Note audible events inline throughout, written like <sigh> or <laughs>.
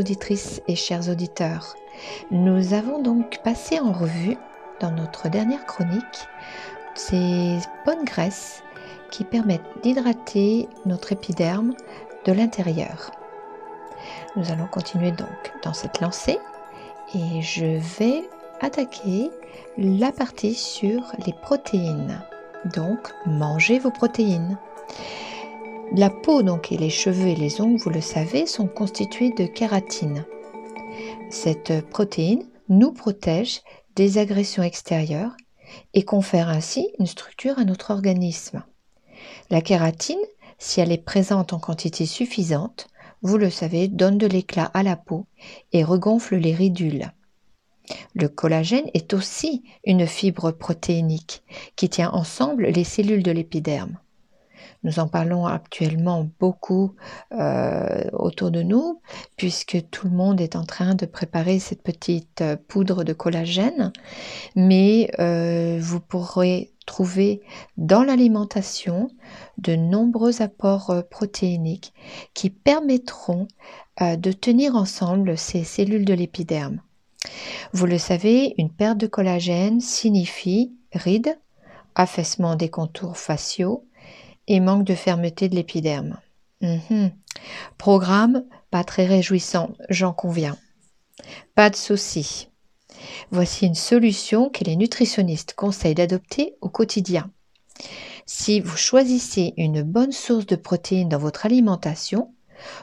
Auditrices et chers auditeurs. Nous avons donc passé en revue dans notre dernière chronique ces bonnes graisses qui permettent d'hydrater notre épiderme de l'intérieur. Nous allons continuer donc dans cette lancée et je vais attaquer la partie sur les protéines. Donc, mangez vos protéines. La peau donc et les cheveux et les ongles, vous le savez, sont constitués de kératine. Cette protéine nous protège des agressions extérieures et confère ainsi une structure à notre organisme. La kératine, si elle est présente en quantité suffisante, vous le savez, donne de l'éclat à la peau et regonfle les ridules. Le collagène est aussi une fibre protéinique qui tient ensemble les cellules de l'épiderme. Nous en parlons actuellement beaucoup euh, autour de nous, puisque tout le monde est en train de préparer cette petite euh, poudre de collagène. Mais euh, vous pourrez trouver dans l'alimentation de nombreux apports protéiniques qui permettront de tenir ensemble ces cellules de l'épiderme. Vous le savez, une perte de collagène signifie rides, affaissement des contours faciaux, manque de fermeté de l'épiderme. Mhm. Programme pas très réjouissant, j'en conviens. Pas de souci. Voici une solution que les nutritionnistes conseillent d'adopter au quotidien. Si vous choisissez une bonne source de protéines dans votre alimentation,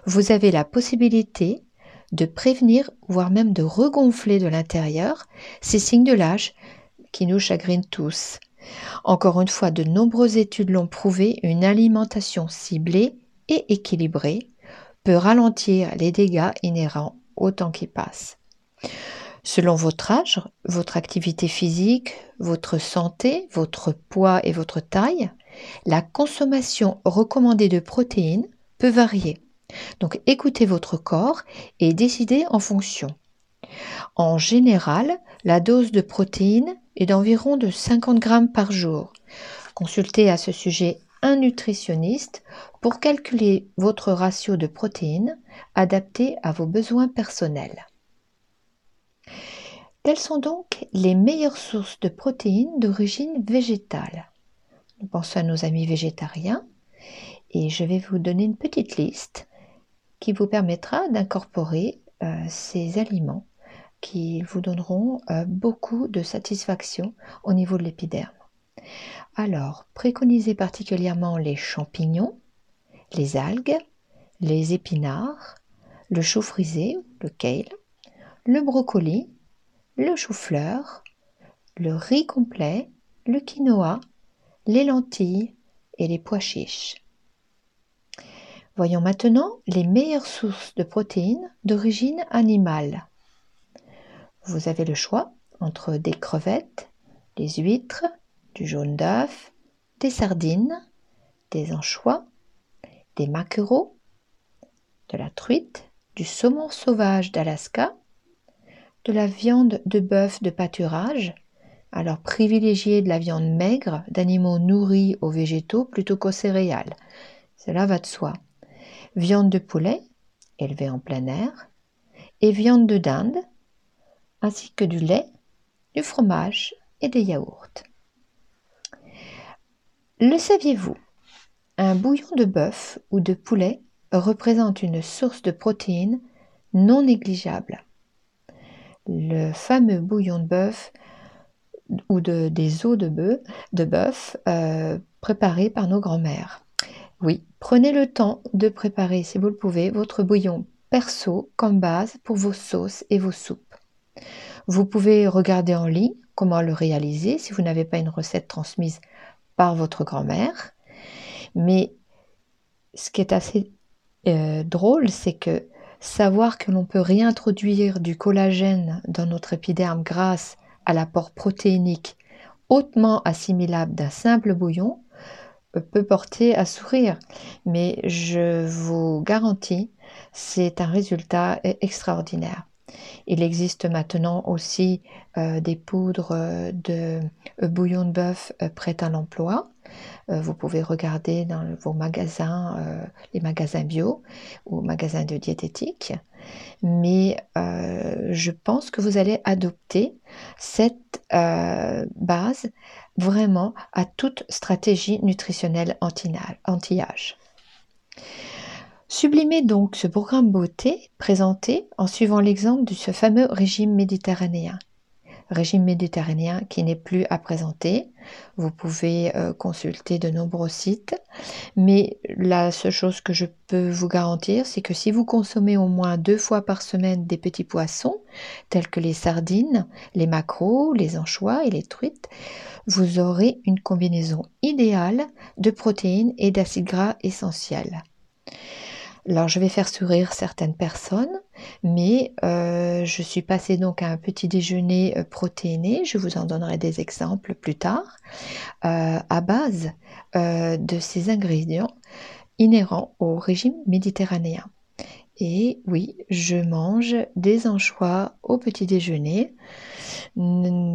vous avez la possibilité de prévenir, voire même de regonfler de l'intérieur ces signes de l'âge qui nous chagrinent tous. Encore une fois, de nombreuses études l'ont prouvé, une alimentation ciblée et équilibrée peut ralentir les dégâts inhérents au temps qui passe. Selon votre âge, votre activité physique, votre santé, votre poids et votre taille, la consommation recommandée de protéines peut varier. Donc écoutez votre corps et décidez en fonction. En général, la dose de protéines est d'environ de 50 grammes par jour. Consultez à ce sujet un nutritionniste pour calculer votre ratio de protéines adapté à vos besoins personnels. Quelles sont donc les meilleures sources de protéines d'origine végétale? Nous pensons à nos amis végétariens et je vais vous donner une petite liste qui vous permettra d'incorporer euh, ces aliments qui vous donneront euh, beaucoup de satisfaction au niveau de l'épiderme. Alors, préconisez particulièrement les champignons, les algues, les épinards, le chou frisé, le kale, le brocoli, le chou-fleur, le riz complet, le quinoa, les lentilles et les pois chiches. Voyons maintenant les meilleures sources de protéines d'origine animale. Vous avez le choix entre des crevettes, des huîtres, du jaune d'œuf, des sardines, des anchois, des maquereaux, de la truite, du saumon sauvage d'Alaska, de la viande de bœuf de pâturage, alors privilégiez de la viande maigre d'animaux nourris aux végétaux plutôt qu'aux céréales. Cela va de soi. Viande de poulet, élevée en plein air, et viande de dinde, ainsi que du lait, du fromage et des yaourts. Le saviez-vous? Un bouillon de bœuf ou de poulet représente une source de protéines non négligeable. Le fameux bouillon de bœuf ou de, des os de bœuf, de bœuf euh, préparés par nos grands-mères. Oui, prenez le temps de préparer, si vous le pouvez, votre bouillon perso comme base pour vos sauces et vos soupes. Vous pouvez regarder en ligne comment le réaliser si vous n'avez pas une recette transmise par votre grand-mère. Mais ce qui est assez euh, drôle, c'est que savoir que l'on peut réintroduire du collagène dans notre épiderme grâce à l'apport protéinique hautement assimilable d'un simple bouillon euh, peut porter à sourire. Mais je vous garantis, c'est un résultat e-, extraordinaire. Il existe maintenant aussi euh, des poudres de euh, bouillon de bœuf euh, prêtes à l'emploi Euh, vous pouvez regarder dans vos magasins, euh, les magasins bio ou magasins de diététique. Mais euh, je pense que vous allez adopter cette base vraiment à toute stratégie nutritionnelle anti-âge. Sublimez donc ce programme beauté présenté en suivant l'exemple de ce fameux régime méditerranéen régime méditerranéen qui n'est plus à présenter. Vous pouvez euh, consulter de nombreux sites, mais la seule chose que je peux vous garantir, c'est que si vous consommez au moins deux fois par semaine des petits poissons, tels que les sardines, les maquereaux, les anchois et les truites, vous aurez une combinaison idéale de protéines et d'acides gras essentiels. Alors, je vais faire sourire certaines personnes, mais euh, je suis passée donc à un petit déjeuner euh, protéiné, je vous en donnerai des exemples plus tard, euh, à base de ces ingrédients inhérents au régime méditerranéen. Et oui, je mange des anchois au petit déjeuner.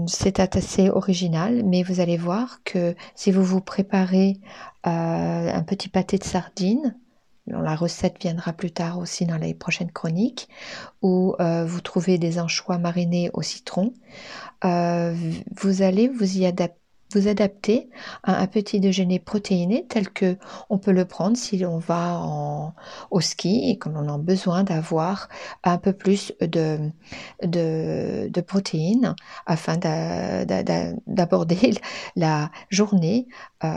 C'est assez original, mais vous allez voir que si vous vous préparez un petit pâté de sardines, la recette viendra plus tard aussi dans les prochaines chroniques, où euh, vous trouvez des anchois marinés au citron. Euh, vous allez vous y adapter à un petit déjeuner protéiné tel que on peut le prendre si on va au ski et qu'on a besoin d'avoir un peu plus de, de, protéines afin d'aborder <laughs> la journée euh,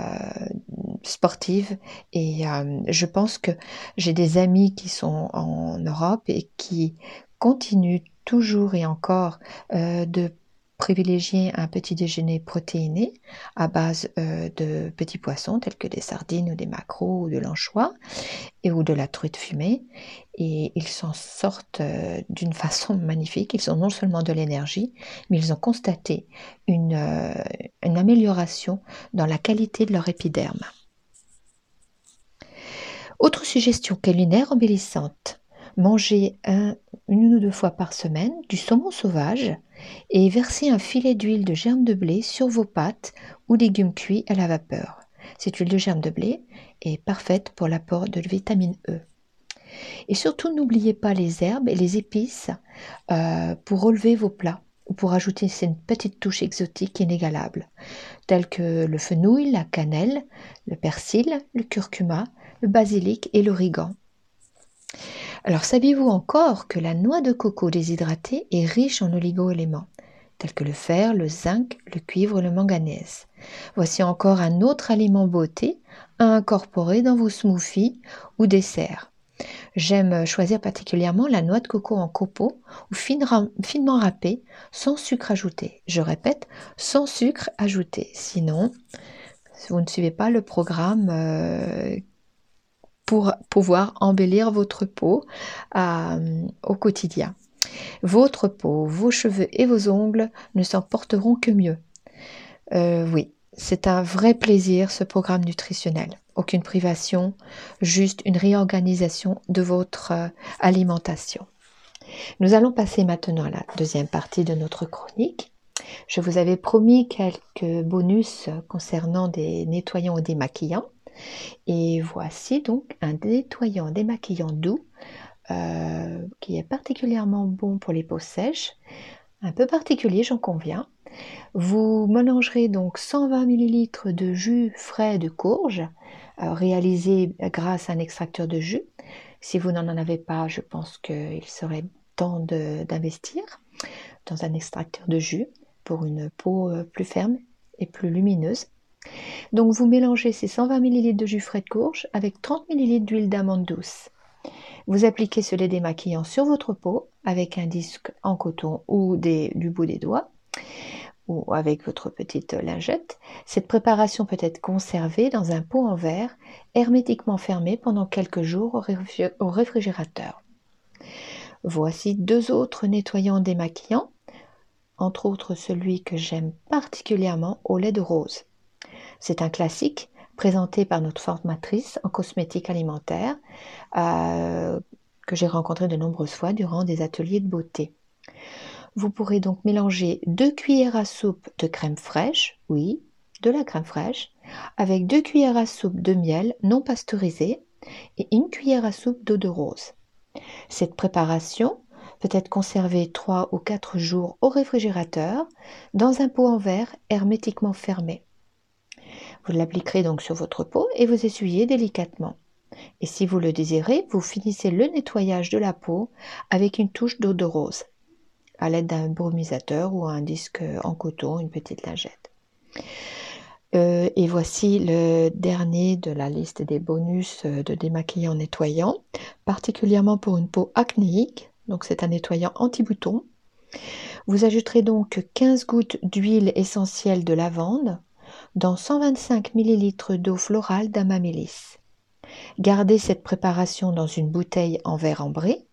sportive. Et euh, je pense que j'ai des amis qui sont en Europe et qui continuent toujours et encore euh, de privilégier un petit déjeuner protéiné à base euh, de petits poissons tels que des sardines ou des maquereaux ou de l'anchois et ou de la truite fumée et ils s'en sortent d'une <laughs> façon magnifique. Ils ont non seulement de l'énergie, mais ils ont constaté une, une amélioration dans la qualité de leur épiderme. Autre suggestion culinaire embellissante. Manger un, une ou deux fois par semaine du saumon sauvage et versez un filet d'huile de germe de blé sur vos pâtes ou légumes cuits à la vapeur. Cette huile de germe de blé est parfaite pour l'apport de vitamine E. Et surtout, n'oubliez pas les herbes et les épices euh, pour relever vos plats ou pour ajouter une petite touche exotique inégalable, telles que le fenouil, la cannelle, le persil, le curcuma, le basilic et l'origan. Alors saviez-vous encore que la noix de coco déshydratée est riche en oligo-éléments, tels que le fer, le zinc, le cuivre, le manganèse? Voici encore un autre aliment beauté à incorporer dans vos smoothies ou desserts. J'aime choisir particulièrement la noix de coco en copeaux ou finement râpée, sans sucre ajouté. Je répète, sans sucre ajouté. Sinon, vous ne suivez pas le programme euh, pour pouvoir embellir votre peau euh, au quotidien. Votre peau, vos cheveux et vos ongles ne s'en porteront que mieux. Euh, oui, c'est un vrai plaisir ce programme nutritionnel. Aucune privation, juste une réorganisation de votre euh, alimentation. Nous allons passer maintenant à la deuxième partie de notre chronique. Je vous avais promis quelques bonus concernant des nettoyants ou des maquillants. Et voici donc un nettoyant démaquillant doux euh, qui est particulièrement bon pour les peaux sèches, un peu particulier j'en conviens. Vous mélangerez donc 120 ml de jus frais de courge euh, réalisé grâce à un extracteur de jus. Si vous n'en avez pas, je pense qu'il serait temps d'investir dans un extracteur de jus pour une peau euh, plus ferme et plus lumineuse. Donc vous mélangez ces 120 ml de jus frais de courge avec 30 ml d'huile d'amande douce. Vous appliquez ce lait démaquillant sur votre peau avec un disque en coton ou du bout des doigts ou avec votre petite lingette. Cette préparation peut être conservée dans un pot en verre hermétiquement fermé pendant quelques jours au réfrigérateur. Voici deux autres nettoyants démaquillants, entre autres celui que j'aime particulièrement au lait de rose. C'est un classique présenté par notre formatrice en cosmétique alimentaire euh, que j'ai rencontré de nombreuses fois durant des ateliers de beauté. Vous pourrez donc mélanger deux cuillères à soupe de crème fraîche, oui, de la crème fraîche, avec 2 cuillères à soupe de miel non pasteurisé et une cuillère à soupe d'eau de rose. Cette préparation peut être conservée 3 ou 4 jours au réfrigérateur dans un pot en verre hermétiquement fermé. Vous l'appliquerez donc sur votre peau et vous essuyez délicatement. Et si vous le désirez, vous finissez le nettoyage de la peau avec une touche d'eau de rose à l'aide d'un brumisateur ou un disque en coton, une petite lingette. Euh, et voici le dernier de la liste des bonus euh, de démaquillant nettoyant, particulièrement pour une peau acnéique. Donc c'est un nettoyant anti-bouton. Vous ajouterez donc 15 gouttes d'huile essentielle de lavande dans 125 ml d'eau florale d'amamélis. Gardez cette préparation dans une bouteille en verre ambré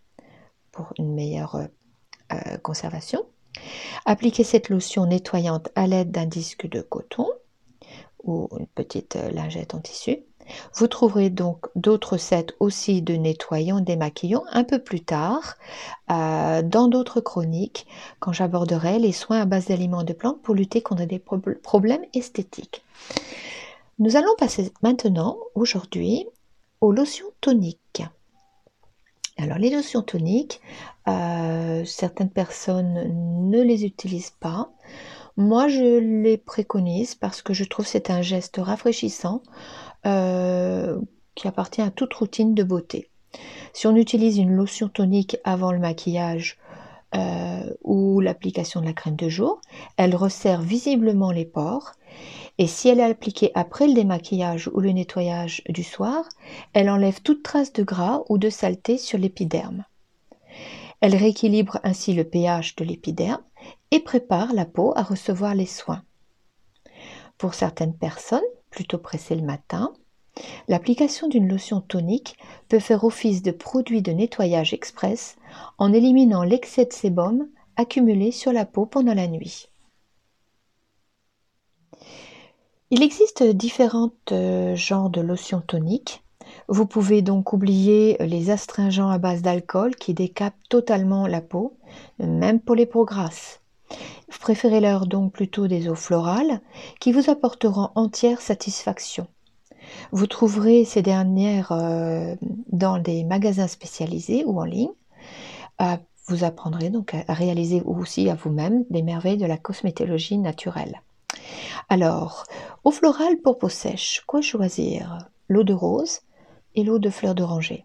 pour une meilleure euh, conservation. Appliquez cette lotion nettoyante à l'aide d'un disque de coton ou une petite euh, lingette en tissu. Vous trouverez donc d'autres sets aussi de nettoyants démaquillants un peu plus tard euh, dans d'autres chroniques quand j'aborderai les soins à base d'aliments de plantes pour lutter contre des problèmes esthétiques. Nous allons passer maintenant aujourd'hui aux lotions toniques. Alors les lotions toniques, euh, certaines personnes ne les utilisent pas. Moi, je les préconise parce que je trouve c'est un geste rafraîchissant euh, qui appartient à toute routine de beauté. Si on utilise une lotion tonique avant le maquillage euh, ou l'application de la crème de jour, elle resserre visiblement les pores. Et si elle est appliquée après le démaquillage ou le nettoyage du soir, elle enlève toute trace de gras ou de saleté sur l'épiderme. Elle rééquilibre ainsi le pH de l'épiderme et prépare la peau à recevoir les soins. Pour certaines personnes, plutôt pressées le matin, l'application d'une lotion tonique peut faire office de produit de nettoyage express en éliminant l'excès de sébum accumulé sur la peau pendant la nuit. Il existe différents euh, genres de lotions toniques. Vous pouvez donc oublier les astringents à base d'alcool qui décapent totalement la peau, même pour les peaux grasses. Préférez-leur donc plutôt des eaux florales qui vous apporteront entière satisfaction. Vous trouverez ces dernières euh, dans des magasins spécialisés ou en ligne. Euh, vous apprendrez donc à réaliser aussi à vous-même des merveilles de la cosmétologie naturelle. Alors, eau florale pour peau sèche, quoi choisir? L'eau de rose et l'eau de fleur d'oranger.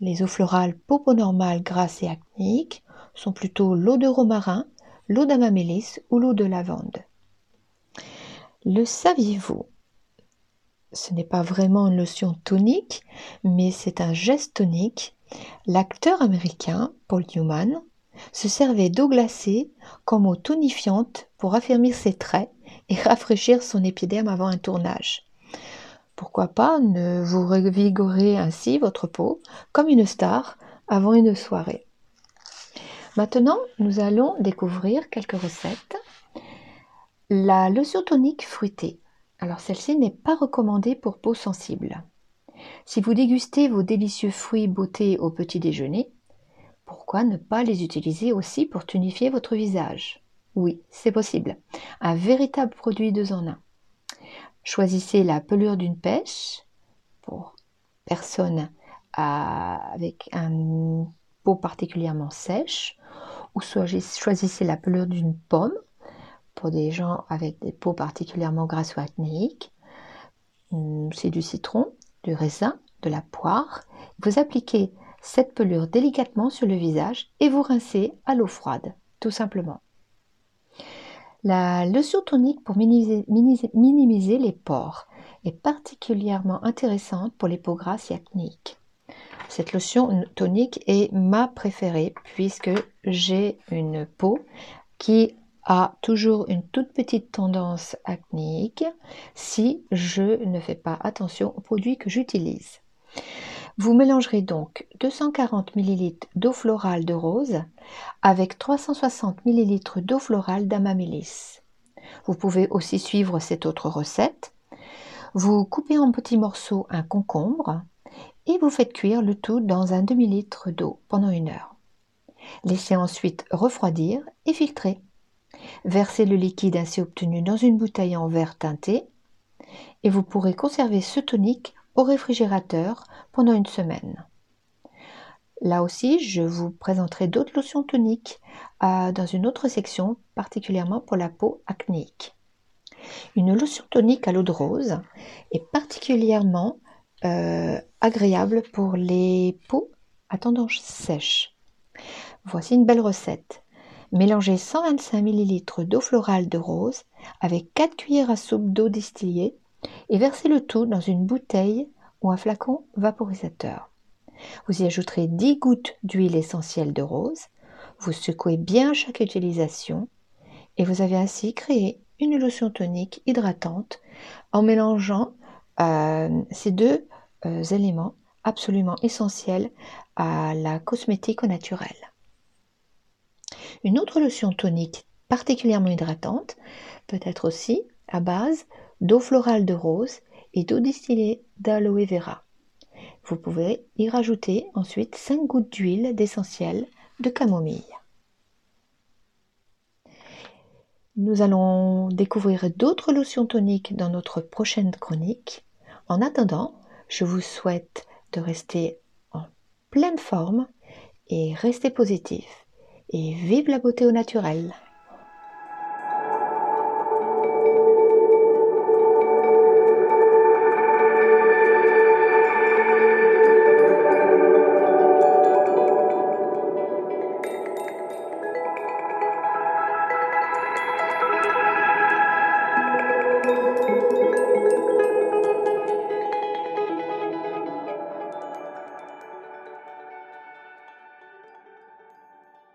Les eaux florales pour peau normale, grasse et acnéique sont plutôt l'eau de romarin, l'eau d'amamélis ou l'eau de lavande. Le saviez-vous? Ce n'est pas vraiment une lotion tonique, mais c'est un geste tonique. L'acteur américain Paul Newman se servait d'eau glacée comme eau tonifiante pour affermir ses traits et <laughs> rafraîchir son épiderme avant un tournage. Pourquoi pas ne vous revigorer ainsi votre peau comme une star avant une soirée? Maintenant, nous allons découvrir quelques recettes. La lotion tonique fruitée. Alors celle-ci n'est pas recommandée pour peau sensible. Si vous dégustez vos délicieux fruits beauté au petit déjeuner, pourquoi ne pas les utiliser aussi pour tonifier votre visage? Oui, c'est possible. Un véritable produit deux en un. Choisissez la pelure d'une pêche pour personne avec un particulièrement sèche ou choisissez la pelure d'une pomme pour des gens avec des peaux particulièrement grasses ou acnéiques. Hum, c'est du citron, du raisin, de la poire. Vous appliquez cette pelure délicatement sur le visage et vous rincez à l'eau froide, tout simplement. La lotion tonique pour minimiser, minimiser les pores est particulièrement intéressante pour les peaux grasses et acnéiques. Cette lotion tonique est ma préférée puisque j'ai une peau qui a toujours une toute petite tendance acnéique si je ne fais pas attention aux produits que j'utilise. Vous mélangerez donc 240 ml d'eau florale de rose avec 360 ml d'eau florale d'amamélis. Vous pouvez aussi suivre cette autre recette. Vous coupez en petits morceaux un concombre, et vous faites cuire le tout dans un demi-litre d'eau pendant une heure. Laissez ensuite refroidir et filtrer. Versez le liquide ainsi obtenu dans une bouteille en verre teinté. et vous pourrez conserver ce tonique au réfrigérateur pendant une semaine. Là aussi, je vous présenterai d'autres lotions toniques euh, dans une autre section, particulièrement pour la peau acnéique. Une lotion tonique à l'eau de rose est particulièrement euh, agréable pour les peaux à tendance sèche. Voici une belle recette. Mélangez 125 ml d'eau florale de rose avec 4 cuillères à soupe d'eau distillée et versez le tout dans une bouteille ou un flacon vaporisateur. Vous y ajouterez 10 gouttes d'huile essentielle de rose, vous secouez bien chaque utilisation et vous avez ainsi créé une lotion tonique hydratante en mélangeant ces deux euh, éléments absolument essentiels à la cosmétique au naturel. Une autre lotion tonique particulièrement hydratante peut être aussi à base d'eau florale de rose et d'eau distillée d'aloe vera. Vous pouvez y rajouter ensuite 5 gouttes d'huile d'essentiel de camomille. Nous allons découvrir d'autres lotions toniques dans notre prochaine chronique. En attendant, je vous souhaite de rester en pleine forme et rester positif. Et vive la beauté au naturel